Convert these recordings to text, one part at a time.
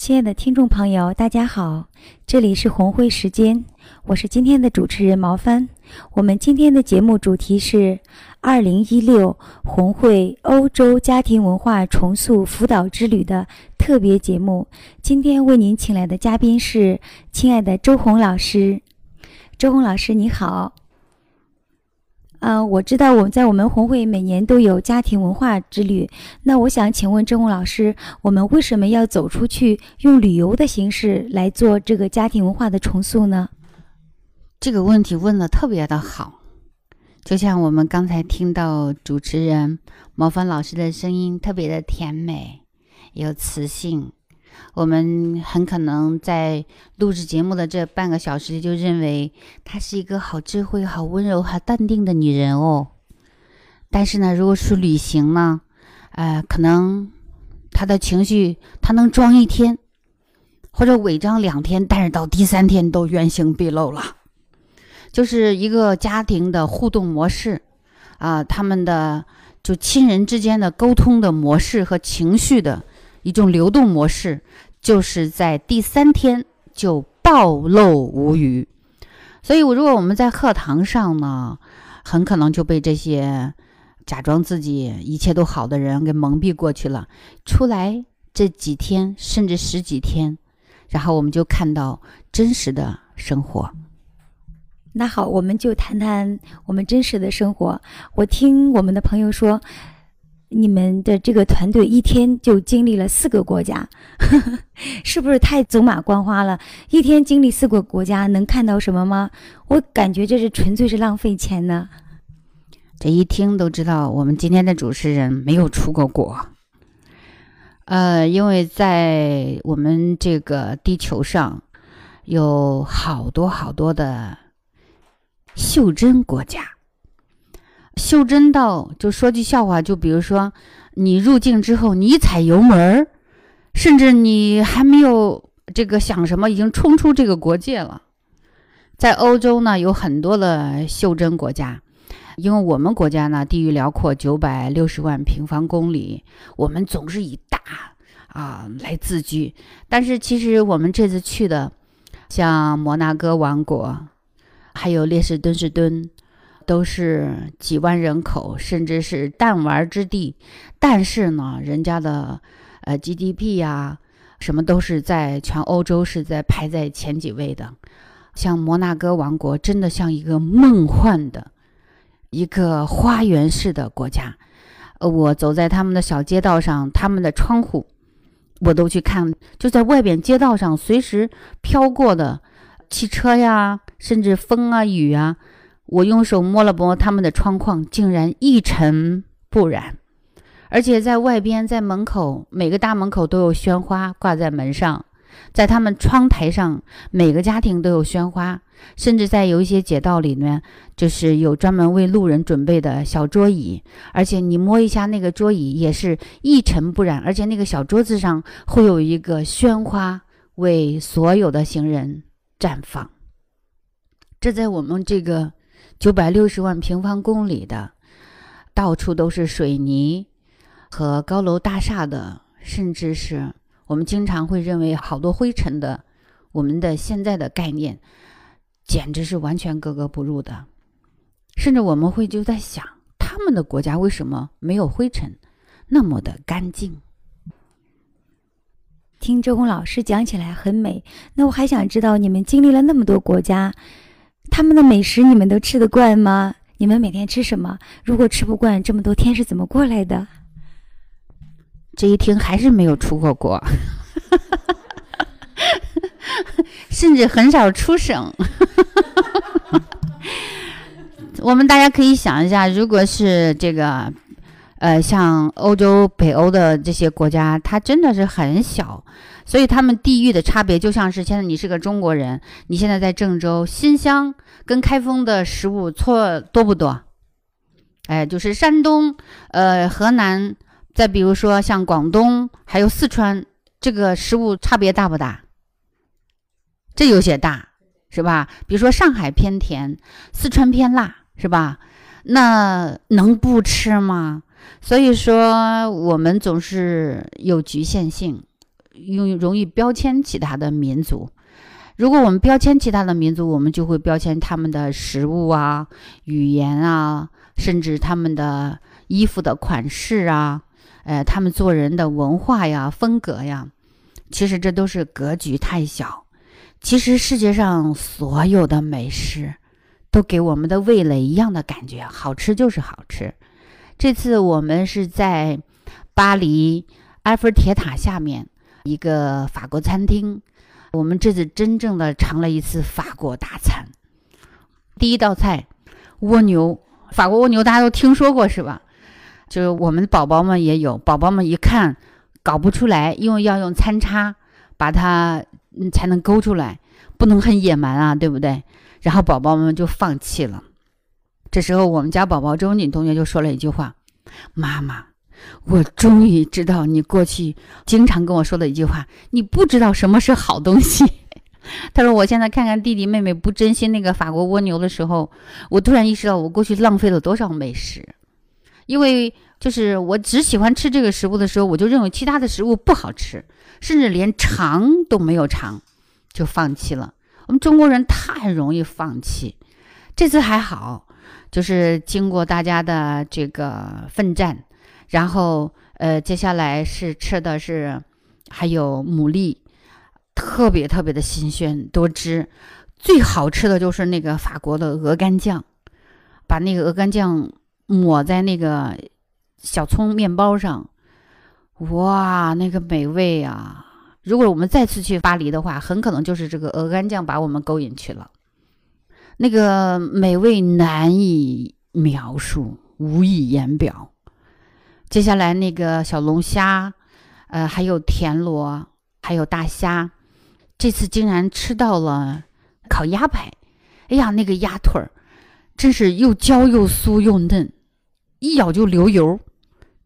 亲爱的听众朋友，大家好，这里是红会时间，我是今天的主持人毛帆。我们今天的节目主题是二零一六红会欧洲家庭文化重塑辅导之旅的特别节目。今天为您请来的嘉宾是亲爱的周红老师。周红老师，你好。嗯，我知道我们在我们红会每年都有家庭文化之旅。那我想请问郑红老师，我们为什么要走出去，用旅游的形式来做这个家庭文化的重塑呢？这个问题问的特别的好，就像我们刚才听到主持人毛帆老师的声音，特别的甜美，有磁性。我们很可能在录制节目的这半个小时就认为她是一个好智慧、好温柔、好淡定的女人哦。但是呢，如果是旅行呢，呃，可能她的情绪她能装一天，或者伪装两天，但是到第三天都原形毕露了。就是一个家庭的互动模式啊，他们的就亲人之间的沟通的模式和情绪的。一种流动模式，就是在第三天就暴露无余。所以，我如果我们在课堂上呢，很可能就被这些假装自己一切都好的人给蒙蔽过去了。出来这几天，甚至十几天，然后我们就看到真实的生活。那好，我们就谈谈我们真实的生活。我听我们的朋友说。你们的这个团队一天就经历了四个国家，是不是太走马观花了？一天经历四个国家，能看到什么吗？我感觉这是纯粹是浪费钱呢。这一听都知道，我们今天的主持人没有出过国。呃，因为在我们这个地球上，有好多好多的袖珍国家。袖珍到就说句笑话，就比如说，你入境之后，你一踩油门儿，甚至你还没有这个想什么，已经冲出这个国界了。在欧洲呢，有很多的袖珍国家，因为我们国家呢地域辽阔，九百六十万平方公里，我们总是以大啊来自居。但是其实我们这次去的，像摩纳哥王国，还有列士敦士敦。都是几万人口，甚至是弹丸之地，但是呢，人家的呃 GDP 呀，什么都是在全欧洲是在排在前几位的。像摩纳哥王国，真的像一个梦幻的一个花园式的国家。呃，我走在他们的小街道上，他们的窗户我都去看，就在外边街道上随时飘过的汽车呀，甚至风啊雨啊。我用手摸了摸他们的窗框，竟然一尘不染，而且在外边，在门口，每个大门口都有鲜花挂在门上，在他们窗台上，每个家庭都有鲜花，甚至在有一些街道里面，就是有专门为路人准备的小桌椅，而且你摸一下那个桌椅也是一尘不染，而且那个小桌子上会有一个鲜花为所有的行人绽放。这在我们这个。九百六十万平方公里的，到处都是水泥和高楼大厦的，甚至是我们经常会认为好多灰尘的，我们的现在的概念，简直是完全格格不入的。甚至我们会就在想，他们的国家为什么没有灰尘，那么的干净？听周公老师讲起来很美，那我还想知道，你们经历了那么多国家。他们的美食你们都吃得惯吗？你们每天吃什么？如果吃不惯，这么多天是怎么过来的？这一听还是没有出过国，甚至很少出省。我们大家可以想一下，如果是这个呃，像欧洲、北欧的这些国家，它真的是很小，所以他们地域的差别就像是现在你是个中国人，你现在在郑州、新乡跟开封的食物错多不多？哎，就是山东、呃河南，再比如说像广东还有四川，这个食物差别大不大？这有些大，是吧？比如说上海偏甜，四川偏辣，是吧？那能不吃吗？所以说，我们总是有局限性，用容易标签其他的民族。如果我们标签其他的民族，我们就会标签他们的食物啊、语言啊，甚至他们的衣服的款式啊，呃，他们做人的文化呀、风格呀。其实这都是格局太小。其实世界上所有的美食，都给我们的味蕾一样的感觉，好吃就是好吃。这次我们是在巴黎埃菲尔铁塔下面一个法国餐厅，我们这次真正的尝了一次法国大餐。第一道菜蜗牛，法国蜗牛大家都听说过是吧？就是我们宝宝们也有，宝宝们一看搞不出来，因为要用餐叉把它才能勾出来，不能很野蛮啊，对不对？然后宝宝们就放弃了。这时候，我们家宝宝周文锦同学就说了一句话：“妈妈，我终于知道你过去经常跟我说的一句话，你不知道什么是好东西。”他说：“我现在看看弟弟妹妹不珍惜那个法国蜗牛的时候，我突然意识到我过去浪费了多少美食。因为就是我只喜欢吃这个食物的时候，我就认为其他的食物不好吃，甚至连尝都没有尝，就放弃了。我们中国人太容易放弃，这次还好。”就是经过大家的这个奋战，然后呃，接下来是吃的是还有牡蛎，特别特别的新鲜多汁，最好吃的就是那个法国的鹅肝酱，把那个鹅肝酱抹在那个小葱面包上，哇，那个美味啊！如果我们再次去巴黎的话，很可能就是这个鹅肝酱把我们勾引去了。那个美味难以描述，无以言表。接下来那个小龙虾，呃，还有田螺，还有大虾，这次竟然吃到了烤鸭排。哎呀，那个鸭腿儿真是又焦又酥又嫩，一咬就流油。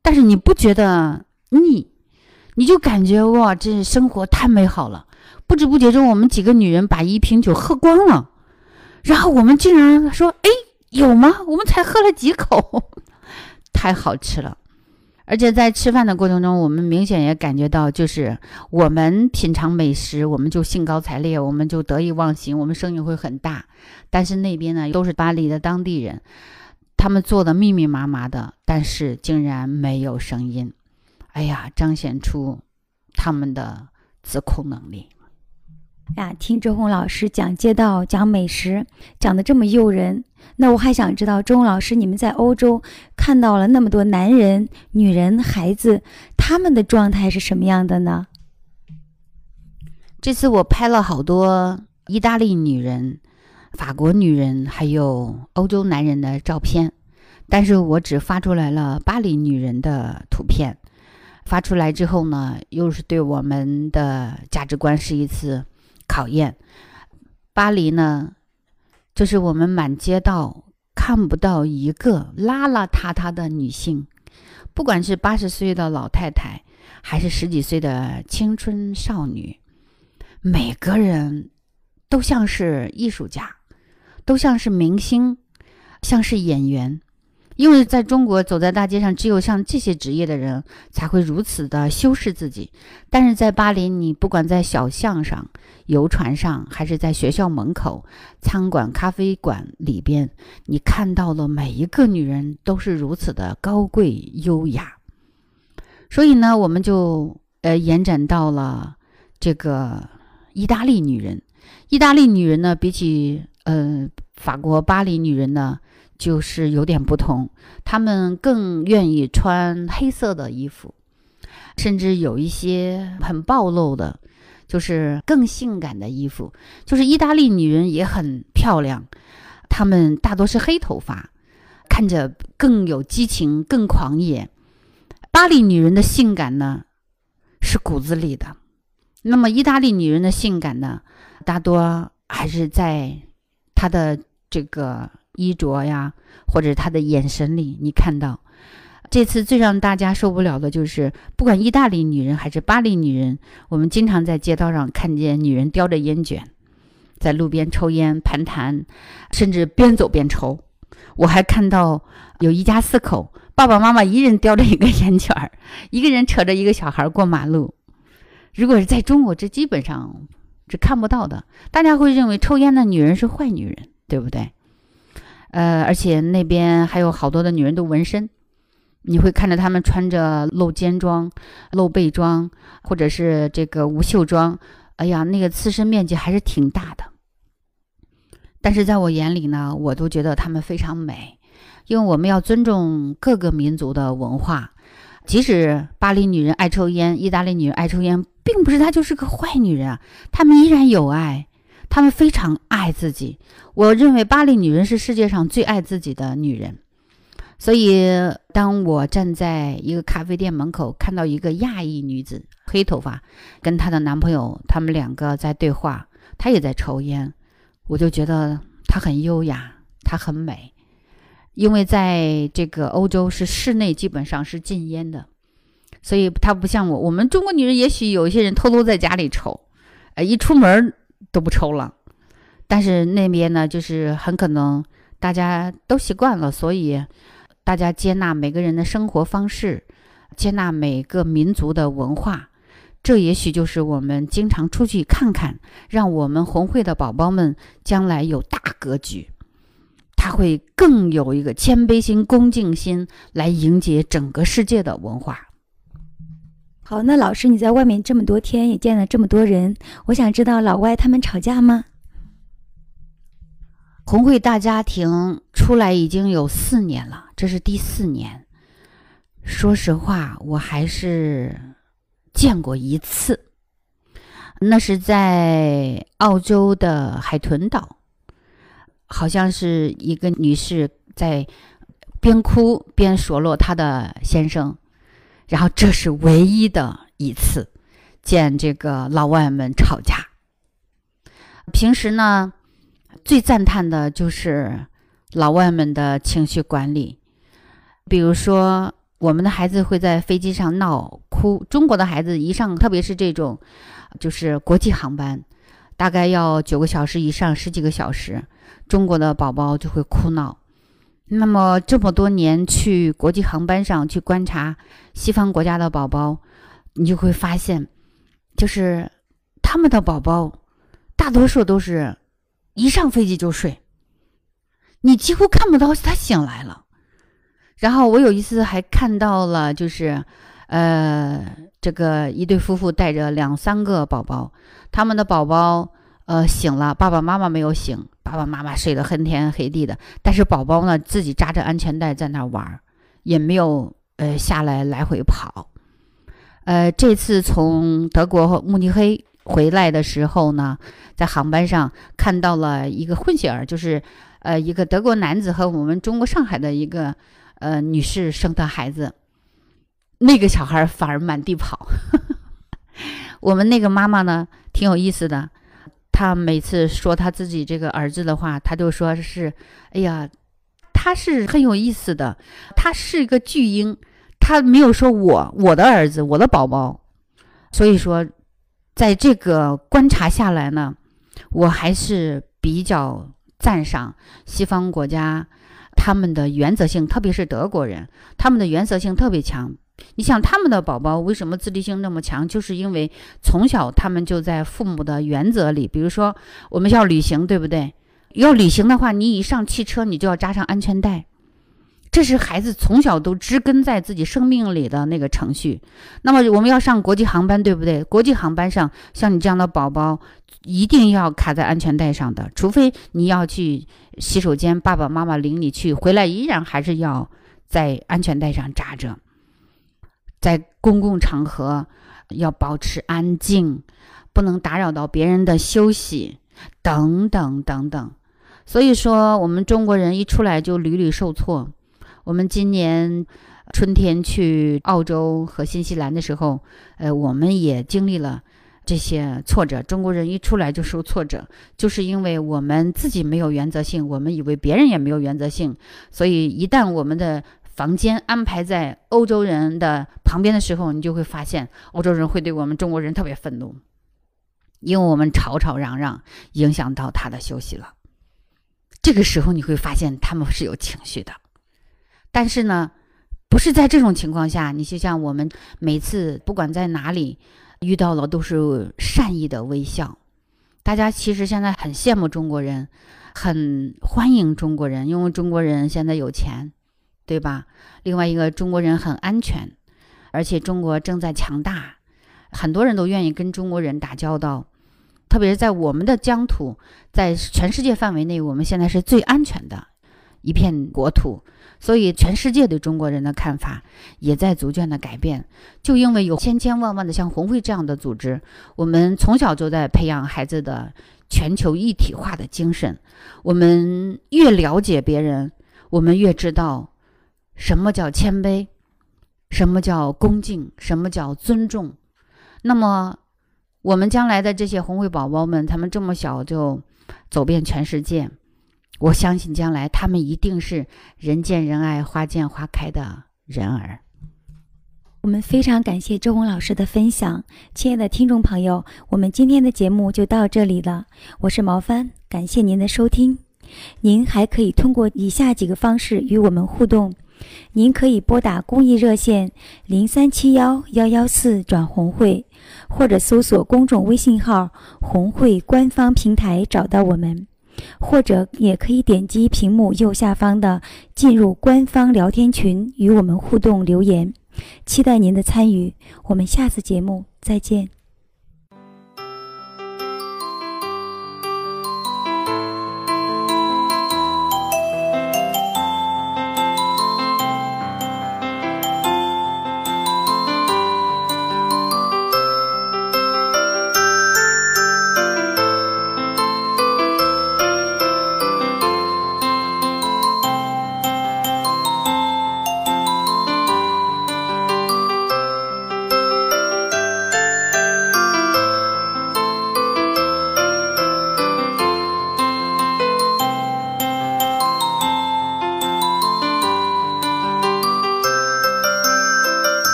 但是你不觉得腻，你就感觉哇，这生活太美好了。不知不觉中，我们几个女人把一瓶酒喝光了。然后我们竟然说：“哎，有吗？我们才喝了几口，太好吃了！而且在吃饭的过程中，我们明显也感觉到，就是我们品尝美食，我们就兴高采烈，我们就得意忘形，我们声音会很大。但是那边呢，都是巴黎的当地人，他们做的密密麻麻的，但是竟然没有声音。哎呀，彰显出他们的自控能力。”呀，听周红老师讲街道、讲美食，讲的这么诱人，那我还想知道，周红老师，你们在欧洲看到了那么多男人、女人、孩子，他们的状态是什么样的呢？这次我拍了好多意大利女人、法国女人，还有欧洲男人的照片，但是我只发出来了巴黎女人的图片。发出来之后呢，又是对我们的价值观是一次。考验巴黎呢，就是我们满街道看不到一个邋邋遢遢的女性，不管是八十岁的老太太，还是十几岁的青春少女，每个人都像是艺术家，都像是明星，像是演员。因为在中国，走在大街上，只有像这些职业的人才会如此的修饰自己。但是在巴黎，你不管在小巷上、游船上，还是在学校门口、餐馆、咖啡馆里边，你看到的每一个女人都是如此的高贵优雅。所以呢，我们就呃延展到了这个意大利女人。意大利女人呢，比起呃法国巴黎女人呢。就是有点不同，他们更愿意穿黑色的衣服，甚至有一些很暴露的，就是更性感的衣服。就是意大利女人也很漂亮，她们大多是黑头发，看着更有激情、更狂野。巴黎女人的性感呢是骨子里的，那么意大利女人的性感呢，大多还是在她的这个衣着呀，或者她的眼神里，你看到。这次最让大家受不了的就是，不管意大利女人还是巴黎女人，我们经常在街道上看见女人叼着烟卷，在路边抽烟、盘谈，甚至边走边抽。我还看到有一家四口，爸爸妈妈一人叼着一个烟卷儿，一个人扯着一个小孩过马路。如果是在中国，这基本上是看不到的。大家会认为抽烟的女人是坏女人，对不对？呃，而且那边还有好多的女人都纹身。你会看着她们穿着露肩装、露背装，或者是这个无袖装，哎呀，那个刺身面积还是挺大的。但是在我眼里呢，我都觉得她们非常美，因为我们要尊重各个民族的文化。即使巴黎女人爱抽烟，意大利女人爱抽烟，并不是她就是个坏女人啊，她们依然有爱，她们非常爱自己。我认为巴黎女人是世界上最爱自己的女人。所以，当我站在一个咖啡店门口，看到一个亚裔女子，黑头发，跟她的男朋友，他们两个在对话，她也在抽烟，我就觉得她很优雅，她很美，因为在这个欧洲是室内基本上是禁烟的，所以她不像我，我们中国女人也许有一些人偷偷在家里抽，呃，一出门都不抽了，但是那边呢，就是很可能大家都习惯了，所以。大家接纳每个人的生活方式，接纳每个民族的文化，这也许就是我们经常出去看看，让我们红会的宝宝们将来有大格局，他会更有一个谦卑心、恭敬心来迎接整个世界的文化。好，那老师你在外面这么多天，也见了这么多人，我想知道老外他们吵架吗？红会大家庭出来已经有四年了，这是第四年。说实话，我还是见过一次，那是在澳洲的海豚岛，好像是一个女士在边哭边数落她的先生，然后这是唯一的一次见这个老外们吵架。平时呢？最赞叹的就是老外们的情绪管理，比如说我们的孩子会在飞机上闹哭，中国的孩子一上，特别是这种就是国际航班，大概要九个小时以上，十几个小时，中国的宝宝就会哭闹。那么这么多年去国际航班上去观察西方国家的宝宝，你就会发现，就是他们的宝宝大多数都是。一上飞机就睡，你几乎看不到他醒来了。然后我有一次还看到了，就是，呃，这个一对夫妇带着两三个宝宝，他们的宝宝呃醒了，爸爸妈妈没有醒，爸爸妈妈睡得昏天黑地的，但是宝宝呢自己扎着安全带在那玩，也没有呃下来来回跑。呃，这次从德国慕尼黑。回来的时候呢，在航班上看到了一个混血儿，就是，呃，一个德国男子和我们中国上海的一个呃女士生的孩子，那个小孩反而满地跑。我们那个妈妈呢，挺有意思的，他每次说他自己这个儿子的话，他就说是，哎呀，他是很有意思的，他是一个巨婴，他没有说我我的儿子我的宝宝，所以说。在这个观察下来呢，我还是比较赞赏西方国家他们的原则性，特别是德国人，他们的原则性特别强。你想，他们的宝宝为什么自立性那么强？就是因为从小他们就在父母的原则里。比如说，我们要旅行，对不对？要旅行的话，你一上汽车，你就要扎上安全带。这是孩子从小都植根在自己生命里的那个程序。那么我们要上国际航班，对不对？国际航班上，像你这样的宝宝，一定要卡在安全带上的。除非你要去洗手间，爸爸妈妈领你去，回来依然还是要在安全带上扎着。在公共场合要保持安静，不能打扰到别人的休息，等等等等。所以说，我们中国人一出来就屡屡受挫。我们今年春天去澳洲和新西兰的时候，呃，我们也经历了这些挫折。中国人一出来就受挫折，就是因为我们自己没有原则性，我们以为别人也没有原则性，所以一旦我们的房间安排在欧洲人的旁边的时候，你就会发现欧洲人会对我们中国人特别愤怒，因为我们吵吵嚷嚷，影响到他的休息了。这个时候你会发现他们是有情绪的，但是呢，不是在这种情况下，你就像我们每次不管在哪里遇到了都是善意的微笑。大家其实现在很羡慕中国人，很欢迎中国人，因为中国人现在有钱，对吧？另外一个中国人很安全，而且中国正在强大，很多人都愿意跟中国人打交道。特别是在我们的疆土，在全世界范围内，我们现在是最安全的一片国土，所以全世界对中国人的看法也在逐渐的改变。就因为有千千万万的像红会这样的组织，我们从小就在培养孩子的全球一体化的精神。我们越了解别人，我们越知道什么叫谦卑，什么叫恭敬，什么叫尊重。那么。我们将来的这些红会宝宝们，他们这么小就走遍全世界，我相信将来他们一定是人见人爱、花见花开的人儿。我们非常感谢周红老师的分享，亲爱的听众朋友，我们今天的节目就到这里了。我是毛帆，感谢您的收听。您还可以通过以下几个方式与我们互动：您可以拨打公益热线零三七幺幺幺四转红会。或者搜索公众微信号“红会”官方平台找到我们，或者也可以点击屏幕右下方的“进入官方聊天群”与我们互动留言。期待您的参与，我们下次节目再见。